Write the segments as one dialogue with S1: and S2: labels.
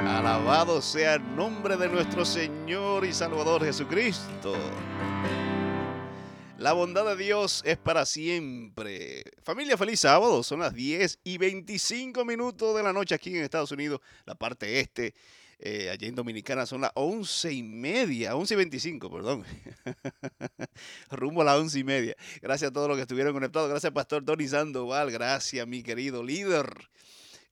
S1: Alabado sea el nombre de nuestro Señor y Salvador Jesucristo. La bondad de Dios es para siempre. Familia, feliz sábado. Son las 10 y 25 minutos de la noche aquí en Estados Unidos, la parte este. Eh, allá en Dominicana son las 11 y media, 11 y 25, perdón. Rumbo a las 11 y media. Gracias a todos los que estuvieron conectados. Gracias, Pastor Tony Sandoval. Gracias, mi querido líder.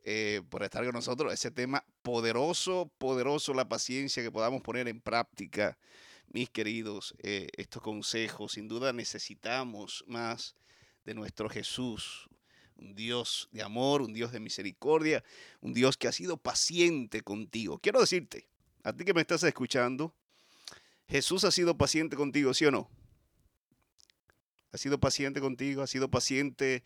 S1: Eh, por estar con nosotros. Ese tema poderoso, poderoso, la paciencia que podamos poner en práctica, mis queridos, eh, estos consejos. Sin duda necesitamos más de nuestro Jesús, un Dios de amor, un Dios de misericordia, un Dios que ha sido paciente contigo. Quiero decirte, a ti que me estás escuchando, Jesús ha sido paciente contigo, ¿sí o no? Ha sido paciente contigo, ha sido paciente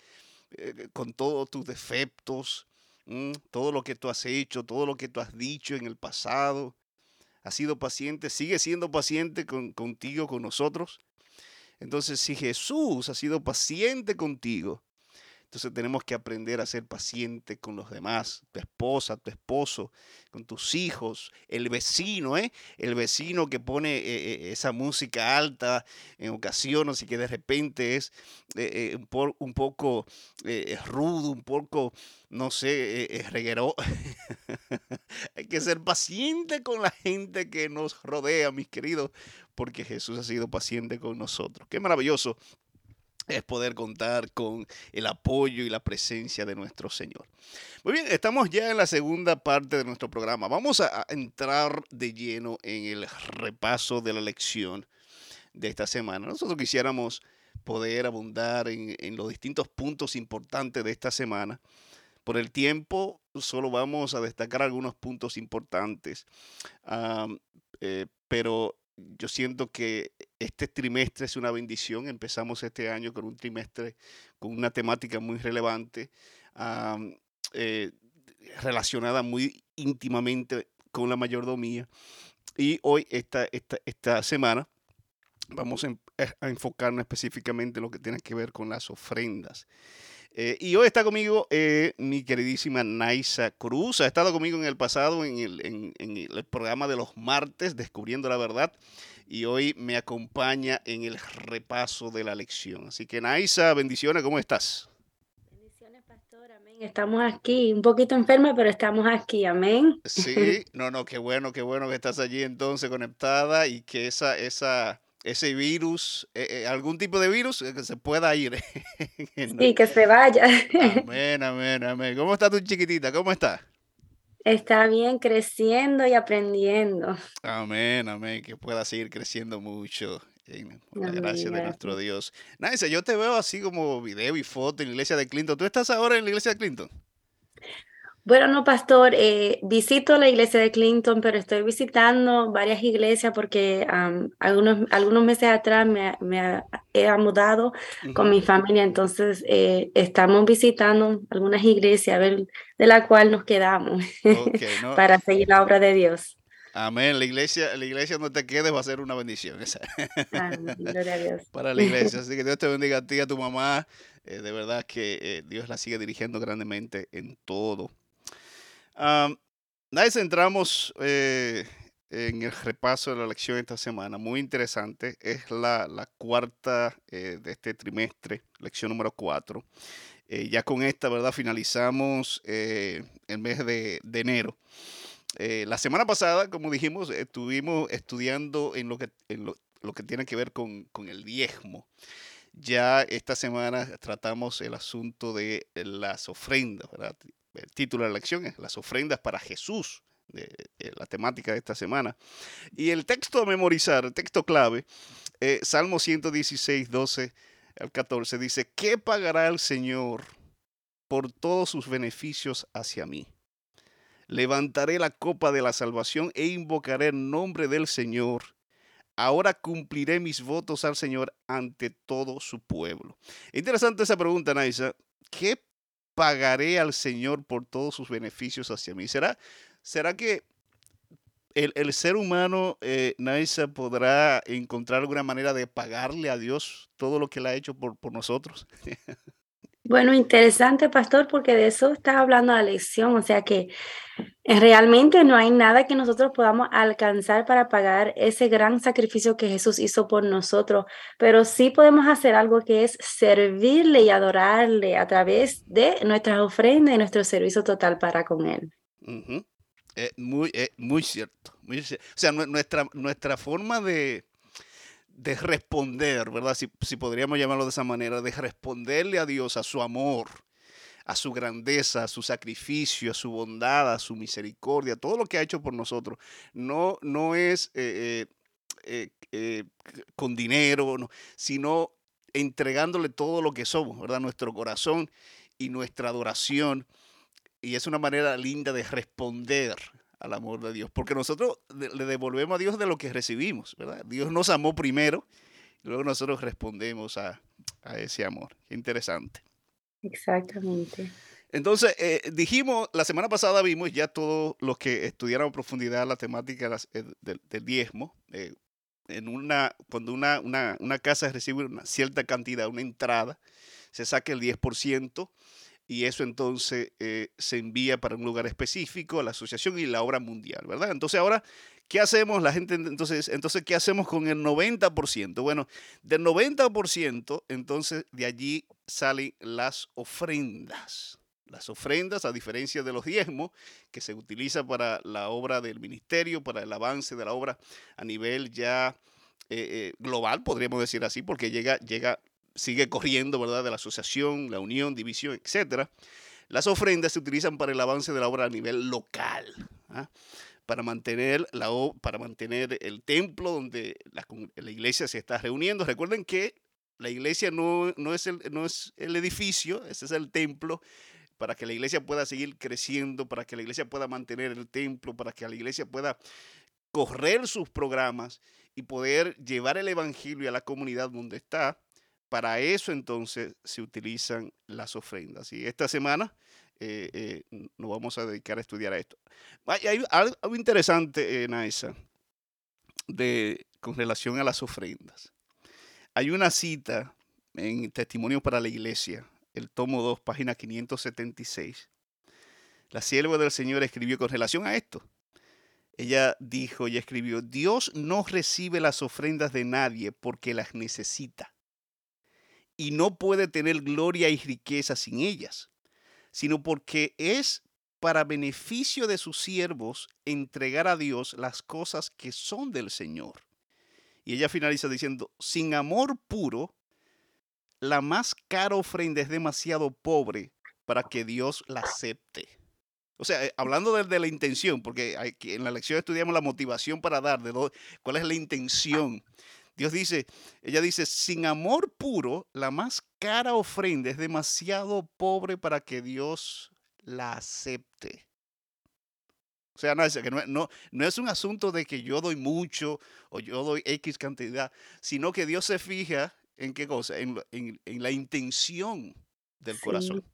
S1: eh, con todos tus defectos, Mm, todo lo que tú has hecho, todo lo que tú has dicho en el pasado. Has sido paciente, sigue siendo paciente contigo, con nosotros. Entonces, si Jesús ha sido paciente contigo, entonces tenemos que aprender a ser paciente con los demás, tu esposa, tu esposo, con tus hijos, el vecino, ¿eh? El vecino que pone eh, eh, esa música alta en ocasiones y que de repente es eh, un, un, poco rudo, un poco, no sé, reguero. Hay que ser paciente con la gente que nos rodea, mis queridos, porque Jesús ha sido paciente con nosotros. Qué maravilloso es poder contar con el apoyo y la presencia de nuestro Señor. Muy bien, estamos ya en la segunda parte de nuestro programa. Vamos a entrar de lleno en el repaso de la lección de esta semana. Nosotros quisiéramos poder abundar en, los distintos puntos importantes de esta semana. Por el tiempo, solo vamos a destacar algunos puntos importantes. Eh, pero yo siento que este trimestre es una bendición. Empezamos este año con un trimestre con una temática muy relevante, eh, relacionada muy íntimamente con la mayordomía. Y hoy, esta, esta, esta semana, vamos a, a enfocarnos específicamente en lo que tiene que ver con las ofrendas. Eh, y hoy está conmigo eh, mi queridísima Naisa Cruz. Ha estado conmigo en el pasado en el, programa de los martes, Descubriendo la Verdad. Y hoy me acompaña en el repaso de la lección. Así que Naisa, bendiciones, ¿cómo estás?
S2: Bendiciones, pastor, amén. Estamos aquí, un poquito enferma, pero estamos aquí, amén.
S1: Sí, no, no, qué bueno, qué bueno que estás allí entonces conectada y que esa, esa ese virus, eh, eh, algún tipo de virus eh, que se pueda ir.
S2: sí, que se vaya.
S1: amén, amén, amén. ¿Cómo está tu chiquitita? ¿Cómo está?
S2: Está bien, creciendo y aprendiendo.
S1: Amén, amén, que pueda seguir creciendo mucho. la gracia de nuestro Dios. Nancy, yo te veo así como video y foto en la iglesia de Clinton. ¿Tú estás ahora en la iglesia de Clinton?
S2: Bueno, no, pastor, eh, visito la iglesia de Clinton, pero estoy visitando varias iglesias porque algunos, algunos meses atrás me, me he mudado con mi familia, entonces eh, estamos visitando algunas iglesias a ver de la cual nos quedamos para seguir la obra de Dios.
S1: Amén. La iglesia, la iglesia donde te quedes va a ser una bendición.
S2: gloria a Dios.
S1: Para la iglesia. Así que Dios te bendiga a ti a tu mamá. Eh, de verdad que Dios la sigue dirigiendo grandemente en todo. Um, entramos eh, en el repaso de la lección esta semana. Muy interesante. Es la, cuarta eh, de este trimestre, lección número cuatro. Eh, ya con esta, ¿verdad? Finalizamos el mes de, enero. la semana pasada, como dijimos, estuvimos estudiando en lo que, en lo, que tiene que ver con, con el diezmo. Ya esta semana tratamos el asunto de las ofrendas, ¿verdad? El título de la lección es Las ofrendas para Jesús, de, la temática de esta semana. Y el texto a memorizar, el texto clave, eh, Salmo 116, 12 al 14, dice, ¿qué pagará el Señor por todos sus beneficios hacia mí? Levantaré la copa de la salvación e invocaré el nombre del Señor. Ahora cumpliré mis votos al Señor ante todo su pueblo. Interesante esa pregunta, Naisa. ¿Qué pagaré al Señor por todos sus beneficios hacia mí. ¿Será, será que el, ser humano, eh, Naisa, podrá encontrar alguna manera de pagarle a Dios todo lo que Él ha hecho por, por nosotros?
S2: Bueno, interesante, pastor, porque de eso está hablando la lección, o sea que realmente no hay nada que nosotros podamos alcanzar para pagar ese gran sacrificio que Jesús hizo por nosotros, pero sí podemos hacer algo que es servirle y adorarle a través de nuestras ofrendas y nuestro servicio total para con Él.
S1: muy, muy cierto, muy cierto. O sea, nuestra, nuestra forma de, de responder, ¿verdad? Si, si, podríamos llamarlo de esa manera, de responderle a Dios, a su amor, a su grandeza, a su sacrificio, a su bondad, a su misericordia, todo lo que ha hecho por nosotros, no, no es eh, eh, eh, con dinero, sino entregándole todo lo que somos, ¿verdad? Nuestro corazón y nuestra adoración. Y es una manera linda de responder al amor de Dios, porque nosotros le devolvemos a Dios de lo que recibimos, ¿verdad? Dios nos amó primero y luego nosotros respondemos a, ese amor. Qué interesante.
S2: Exactamente.
S1: Entonces, eh, dijimos, la semana pasada vimos ya todos los que estudiaron a profundidad la temática eh, del, diezmo. Eh, en una, cuando una, una, una, casa recibe una cierta cantidad, una entrada, se saca el 10% y eso entonces eh, se envía para un lugar específico a la asociación y la obra mundial, ¿verdad? Entonces ahora, ¿qué hacemos? La gente, entonces, entonces ¿qué hacemos con el 90%? Bueno, del 90%, entonces de allí salen las ofrendas. Las ofrendas, a diferencia de los diezmos, que se utiliza para la obra del ministerio, para el avance de la obra a nivel ya eh, eh, global, podríamos decir así, porque llega, llega sigue corriendo, ¿verdad? De la asociación, la unión, división, etcétera. Las ofrendas se utilizan para el avance de la obra a nivel local, ¿ah? para, mantener la, para mantener el templo donde la, iglesia se está reuniendo. Recuerden que la iglesia no, no, es el, no es el edificio, ese es el templo, para que la iglesia pueda seguir creciendo, para que la iglesia pueda mantener el templo, para que la iglesia pueda correr sus programas y poder llevar el evangelio a la comunidad donde está para eso entonces se utilizan las ofrendas. Y esta semana eh, eh, nos vamos a dedicar a estudiar a esto. Hay, algo interesante, eh, Naisa, de, con relación a las ofrendas. Hay una cita en Testimonio para la Iglesia, el tomo 2, página 576. La sierva del Señor escribió con relación a esto. Ella dijo y escribió, Dios no recibe las ofrendas de nadie porque las necesita y no puede tener gloria y riqueza sin ellas, sino porque es para beneficio de sus siervos entregar a Dios las cosas que son del Señor. Y ella finaliza diciendo, sin amor puro, la más cara ofrenda es demasiado pobre para que Dios la acepte. O sea, eh, hablando de, la intención, porque en la lección estudiamos la motivación para dar, de cuál es la intención Dios dice, ella dice, sin amor puro, la más cara ofrenda es demasiado pobre para que Dios la acepte. O sea, no, que no, no, es un asunto de que yo doy mucho o yo doy X cantidad, sino que Dios se fija en qué cosa, en, la intención del corazón.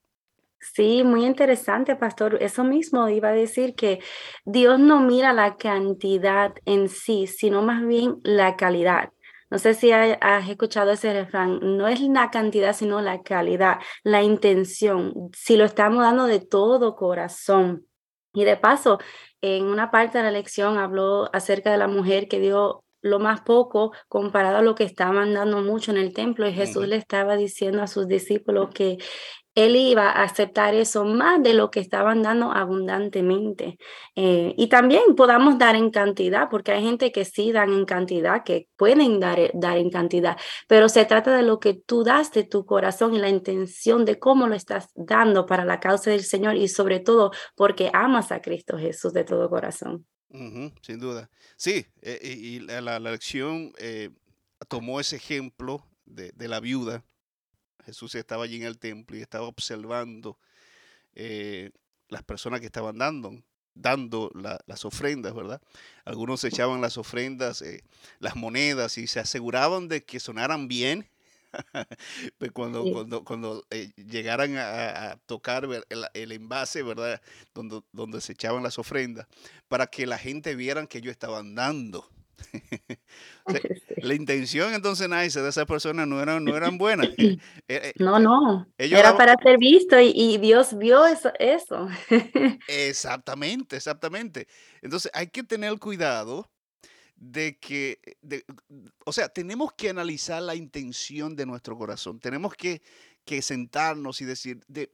S2: Sí, muy interesante, pastor. Eso mismo iba a decir que Dios no mira la cantidad en sí, sino más bien la calidad. No sé si has escuchado ese refrán, no es la cantidad, sino la calidad, la intención, si lo estamos dando de todo corazón. Y de paso, en una parte de la lección habló acerca de la mujer que dio lo más poco comparado a lo que estaban dando mucho en el templo y Jesús le estaba diciendo a sus discípulos que él iba a aceptar eso más de lo que estaban dando abundantemente. Eh, y también podamos dar en cantidad, porque hay gente que sí dan en cantidad, que pueden dar, eh, dar en cantidad, pero se trata de lo que tú das de tu corazón y la intención de cómo lo estás dando para la causa del Señor y sobre todo porque amas a Cristo Jesús de todo corazón.
S1: Sin duda. Sí, eh, y, la, lección tomó ese ejemplo de, de la viuda Jesús estaba allí en el templo y estaba observando eh, las personas que estaban dando, dando las ofrendas, ¿verdad? Algunos echaban las ofrendas, eh, las monedas y se aseguraban de que sonaran bien. Pues cuando, cuando, cuando eh, llegaran a, tocar el, envase, ¿verdad? Donde, donde se echaban las ofrendas, para que la gente vieran que ellos estaban dando. La intención entonces, nice, de esa persona no eran, no eran buenas. Eh,
S2: eh, no, no. Era para ser visto y, Dios vio eso, eso.
S1: Exactamente, exactamente. Entonces hay que tener cuidado de que, o sea, tenemos que analizar la intención de nuestro corazón. Tenemos que, que sentarnos y decir, de,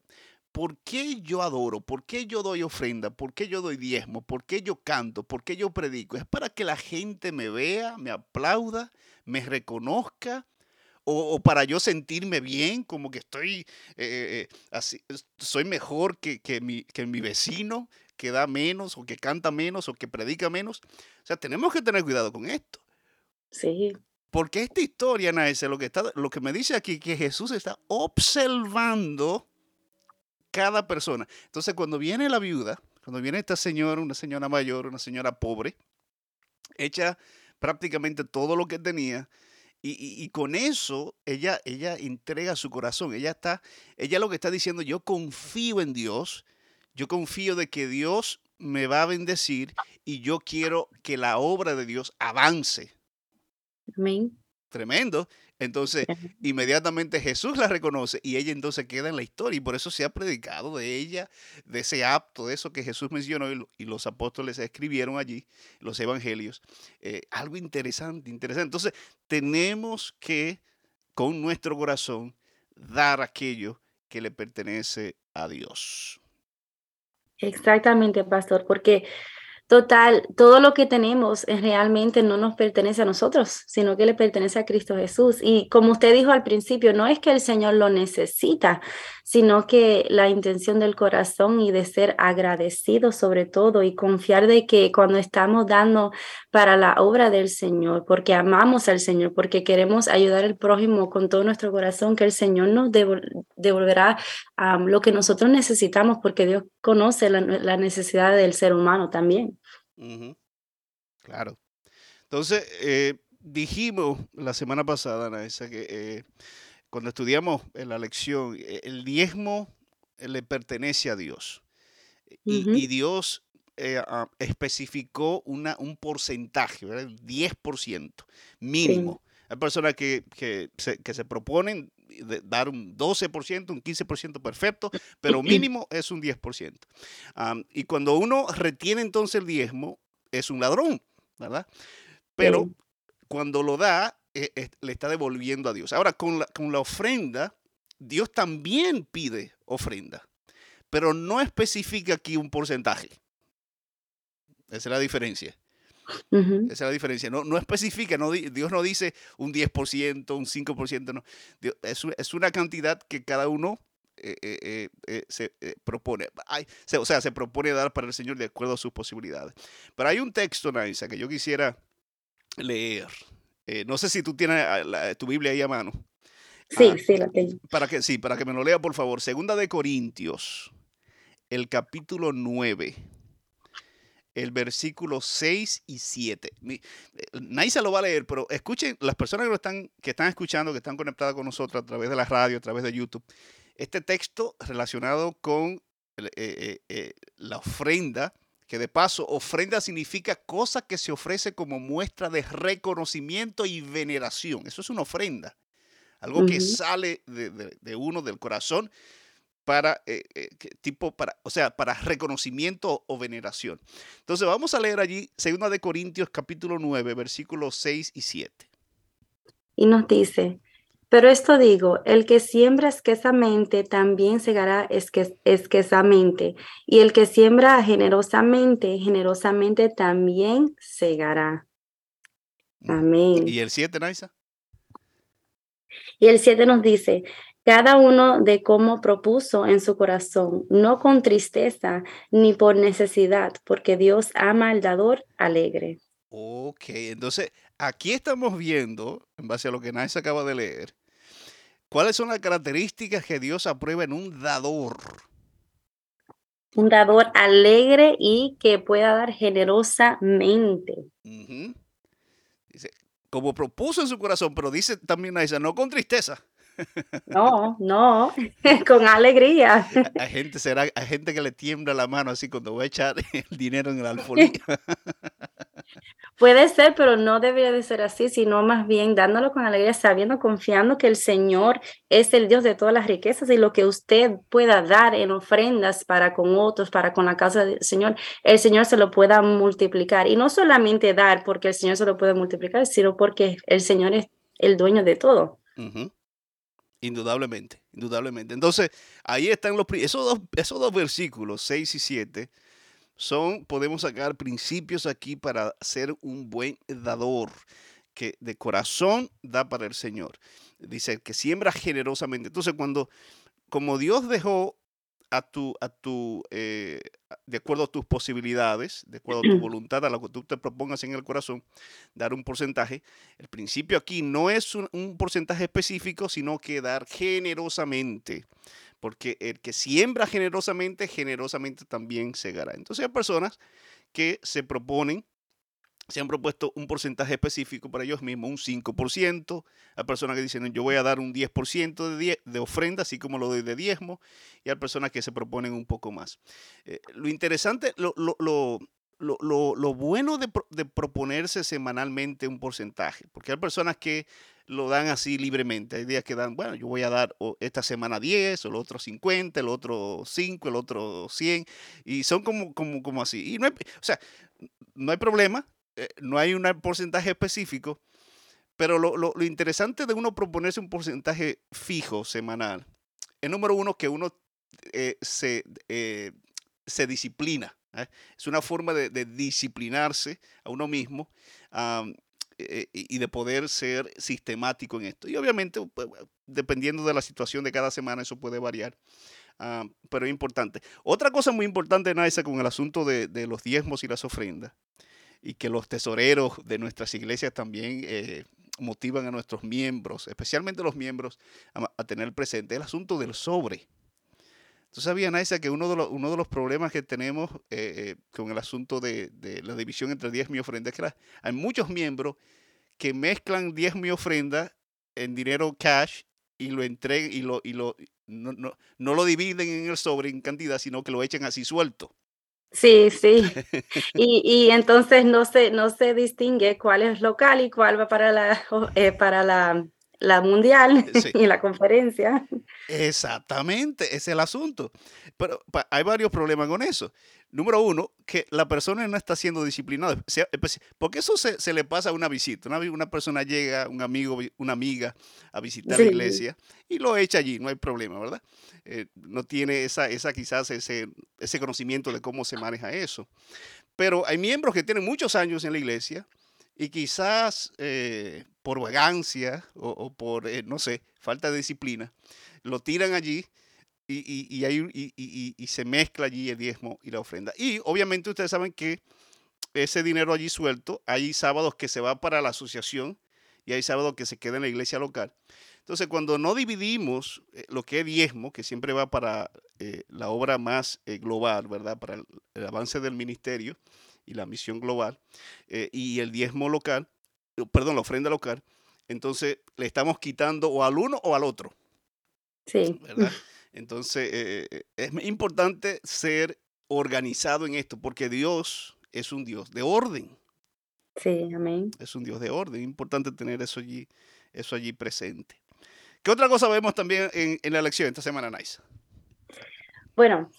S1: ¿por qué yo adoro? ¿Por qué yo doy ofrenda? ¿Por qué yo doy diezmo? ¿Por qué yo canto? ¿Por qué yo predico? ¿Es para que la gente me vea, me aplauda, me reconozca? O, para yo sentirme bien, como que estoy eh, eh, así, soy mejor que, mi, que mi vecino, que da menos, o que canta menos, o que predica menos. O sea, tenemos que tener cuidado con esto.
S2: Sí.
S1: Porque esta historia, Naese, lo que, está, lo que me dice aquí, que Jesús está observando cada persona. Entonces, cuando viene la viuda, cuando viene esta señora, una señora mayor, una señora pobre, echa prácticamente todo lo que tenía, y, con eso ella, ella entrega su corazón. Ella está, ella lo que está diciendo, yo confío en Dios, yo confío de que Dios me va a bendecir y yo quiero que la obra de Dios avance.
S2: Amén.
S1: Tremendo. Entonces, inmediatamente Jesús la reconoce y ella entonces queda en la historia. Y por eso se ha predicado de ella, de ese apto, de eso que Jesús mencionó y, los apóstoles escribieron allí, los evangelios. Eh, algo interesante, interesante. Entonces, tenemos que, con nuestro corazón, dar aquello que le pertenece a Dios.
S2: Exactamente, pastor, porque Total, todo lo que tenemos realmente no nos pertenece a nosotros, sino que le pertenece a Cristo Jesús. Y como usted dijo al principio, no es que el Señor lo necesita, sino que la intención del corazón y de ser agradecido sobre todo y confiar de que cuando estamos dando para la obra del Señor, porque amamos al Señor, porque queremos ayudar al prójimo con todo nuestro corazón, que el Señor nos devolverá lo que nosotros necesitamos, porque Dios conoce la necesidad del ser humano también.
S1: Claro. Entonces, eh, dijimos la semana pasada, Ana, que eh, cuando estudiamos en la lección, eh, el diezmo le pertenece a Dios. Y, Dios especificó una, un porcentaje, ¿verdad? 10% mínimo. Hay personas que, se, que se proponen dar un 12%, un 15% perfecto, pero mínimo es un 10%. y cuando uno retiene entonces el diezmo, es un ladrón, ¿verdad? Pero cuando lo da, eh, eh, le está devolviendo a Dios. Ahora, con la, con la ofrenda, Dios también pide ofrenda, pero no especifica aquí un porcentaje. Esa es la diferencia. Esa es la diferencia. No, no especifica, no, Dios no dice un 10%, un 5%, no. es, es, una cantidad que cada uno eh, eh, se propone. o sea, se propone dar para el Señor de acuerdo a sus posibilidades. Pero hay un texto, Naisa, que yo quisiera leer. Eh, no sé si tú tienes ah, tu Biblia ahí a mano.
S2: Sí, ah, sí, la tengo.
S1: Para que, sí, para que me lo lea, por favor. Segunda de Corintios, el capítulo 9 el versículo 6 y 7. Nadie se lo va a leer, pero escuchen, las personas que, lo están, que están escuchando, que están conectadas con nosotros a través de la radio, a través de YouTube, este texto relacionado con eh, eh, eh, la ofrenda, que de paso, ofrenda significa cosa que se ofrece como muestra de reconocimiento y veneración. Eso es una ofrenda, algo que sale de, de uno, del corazón, para eh, eh, tipo para, o sea, para reconocimiento o veneración. Entonces vamos a leer allí 2 de Corintios capítulo 9, versículos 6 y 7.
S2: Y nos dice, pero esto digo, el que siembra esquesamente también segará esquesamente, y el que siembra generosamente, generosamente también segará. Amén.
S1: ¿Y el 7, Naisa?
S2: Y el 7 nos dice, cada uno de cómo propuso en su corazón, no con tristeza ni por necesidad, porque Dios ama al dador alegre.
S1: Ok, entonces aquí estamos viendo, en base a lo que Nice acaba de leer, cuáles son las características que Dios aprueba en un dador.
S2: Un dador alegre y que pueda dar generosamente.
S1: Dice, como propuso en su corazón, pero dice también Nice, no con tristeza.
S2: No, no, con alegría.
S1: Hay gente, será, hay gente que le tiembla la mano así cuando va a echar el dinero en el alfolí.
S2: Puede ser, pero no debería de ser así, sino más bien dándolo con alegría, sabiendo, confiando que el Señor es el Dios de todas las riquezas y lo que usted pueda dar en ofrendas para con otros, para con la casa del Señor, el Señor se lo pueda multiplicar. Y no solamente dar porque el Señor se lo puede multiplicar, sino porque el Señor es el dueño de todo.
S1: Indudablemente, indudablemente. Entonces, ahí están los esos dos, esos dos versículos, 6 y 7 son, podemos sacar principios aquí para ser un buen dador, que de corazón da para el Señor. Dice, que siembra generosamente. Entonces, cuando, como Dios dejó a tu, a tu, eh, de acuerdo a tus posibilidades, de acuerdo a tu voluntad, a lo que tú te propongas en el corazón, dar un porcentaje. El principio aquí no es un, un porcentaje específico, sino que dar generosamente porque el que siembra generosamente, generosamente también segará. Entonces hay personas que se proponen, se han propuesto un porcentaje específico para ellos mismos, un 5%. Hay personas que dicen, yo voy a dar un 10% de, de ofrenda, así como lo doy de diezmo. Y hay personas que se proponen un poco más. Eh, lo interesante, lo, bueno de, proponerse semanalmente un porcentaje, porque hay personas que lo dan así libremente. Hay días que dan, bueno, yo voy a dar esta semana 10, o el otro 50, el otro 5, el otro 100, y son como, como, como así. Y no hay, o sea, no hay problema, eh, no hay un porcentaje específico, pero lo, lo, lo, interesante de uno proponerse un porcentaje fijo semanal es, número uno, que uno eh, se, eh, se disciplina. Es una forma de, disciplinarse a uno mismo. Eh, y de poder ser sistemático en esto. Y obviamente, pues, dependiendo de la situación de cada semana, eso puede variar. Uh, pero es importante. Otra cosa muy importante, Naisa, con el asunto de, de, los diezmos y las ofrendas, y que los tesoreros de nuestras iglesias también eh, motivan a nuestros miembros, especialmente los miembros, a, a tener presente el asunto del sobre. ¿Tú sabías, Naisa, que uno de, los, uno de los problemas que tenemos eh, eh, con el asunto de, la división entre diezmo y ofrenda es que hay muchos miembros que mezclan diezmo y ofrenda en dinero cash y lo entregan y lo, y lo no, no, no, lo dividen en el sobre en cantidad, sino que lo echan así suelto.
S2: Sí, sí. Y, y entonces no se, no se distingue cuál es local y cuál va para la, eh, para la la mundial sí. y la conferencia.
S1: Exactamente, ese es el asunto. Pero hay varios problemas con eso. Número uno, que la persona no está siendo disciplinada. Porque eso se, se le pasa a una visita. Una, una, persona llega, un amigo, una amiga a visitar sí. la iglesia y lo echa allí, no hay problema, ¿verdad? Eh, no tiene esa, esa quizás ese, ese conocimiento de cómo se maneja eso. Pero hay miembros que tienen muchos años en la iglesia y quizás eh, por vagancia o, por, eh, no sé, falta de disciplina, lo tiran allí y, y, y, se mezcla allí el diezmo y la ofrenda. Y obviamente ustedes saben que ese dinero allí suelto, hay sábados que se va para la asociación y hay sábados que se queda en la iglesia local. Entonces, cuando no dividimos eh, lo que es diezmo, que siempre va para la obra más global, ¿verdad? Para el avance del ministerio, y la misión global eh, y el diezmo local, eh, perdón, la ofrenda local, entonces le estamos quitando o al uno o al otro.
S2: Sí.
S1: ¿verdad? Entonces eh, es importante ser organizado en esto porque Dios es un Dios de orden.
S2: Sí, amén.
S1: Es un Dios de orden. Es importante tener eso allí, eso allí presente. ¿Qué otra cosa vemos también en, en la lección esta semana, Nice?
S2: Bueno,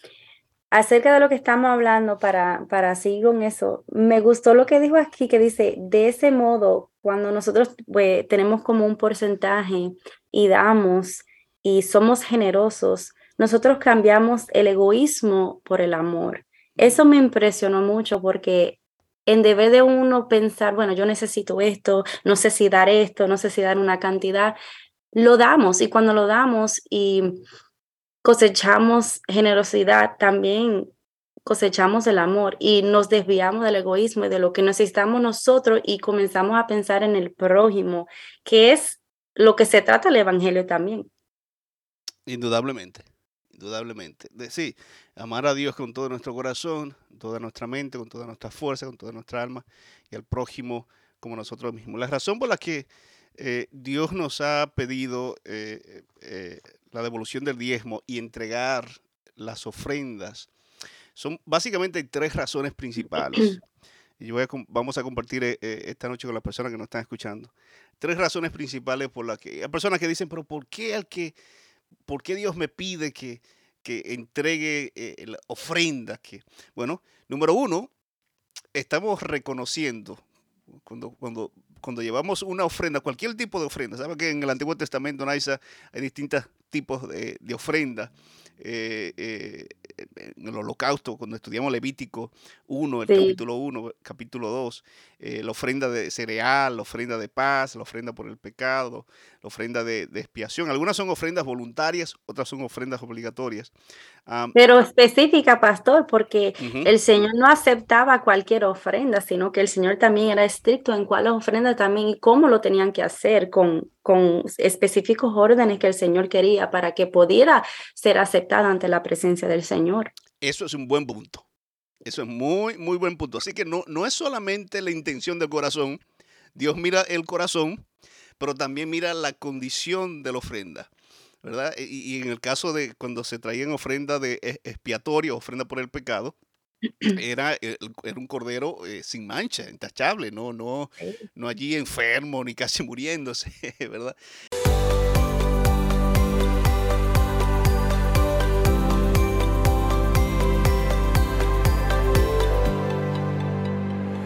S2: acerca de lo que estamos hablando para, para seguir con eso, me gustó lo que dijo aquí, que dice, de ese modo, cuando nosotros pues, tenemos como un porcentaje y damos y somos generosos, nosotros cambiamos el egoísmo por el amor. Eso me impresionó mucho porque en deber de uno pensar, bueno, yo necesito esto, no sé si dar esto, no sé si dar una cantidad, lo damos y cuando lo damos y cosechamos generosidad, también cosechamos el amor y nos desviamos del egoísmo y de lo que necesitamos nosotros y comenzamos a pensar en el prójimo, que es lo que se trata el Evangelio también.
S1: Indudablemente, indudablemente. Sí, amar a Dios con todo nuestro corazón, toda nuestra mente, con toda nuestra fuerza, con toda nuestra alma y al prójimo como nosotros mismos. La razón por la que eh, Dios nos ha pedido eh, eh, la devolución del diezmo y entregar las ofrendas, son básicamente hay tres razones principales. y yo voy a, vamos a compartir eh, eh, esta noche con las personas que nos están escuchando. Tres razones principales por las que hay personas que dicen, pero ¿por qué al que, por qué Dios me pide que, que entregue eh, ofrendas? Que, bueno, número uno, estamos reconociendo cuando, cuando, cuando llevamos una ofrenda, cualquier tipo de ofrenda, ¿sabe que en el Antiguo Testamento hay distintos tipos de, de ofrendas? Eh, eh, en el holocausto, cuando estudiamos Levítico 1, el capítulo 1, capítulo 2, eh, la ofrenda de cereal, la ofrenda de paz, la ofrenda por el pecado, la ofrenda de, expiación. Algunas son ofrendas voluntarias, otras son ofrendas obligatorias.
S2: Pero específica, pastor, porque el Señor no aceptaba cualquier ofrenda, sino que el Señor también era estricto en cuál ofrenda también y cómo lo tenían que hacer con, con específicos órdenes que el Señor quería para que pudiera ser aceptada ante la presencia del Señor.
S1: Eso es un buen punto. Eso es muy, muy buen punto. Así que no, no es solamente la intención del corazón. Dios mira el corazón, pero también mira la condición de la ofrenda. ¿verdad? Y, y en el caso de cuando se traían ofrenda de expiatoria, ofrenda por el pecado, era, era un cordero eh, sin mancha, intachable, no, no, no allí enfermo ni casi muriéndose, ¿verdad?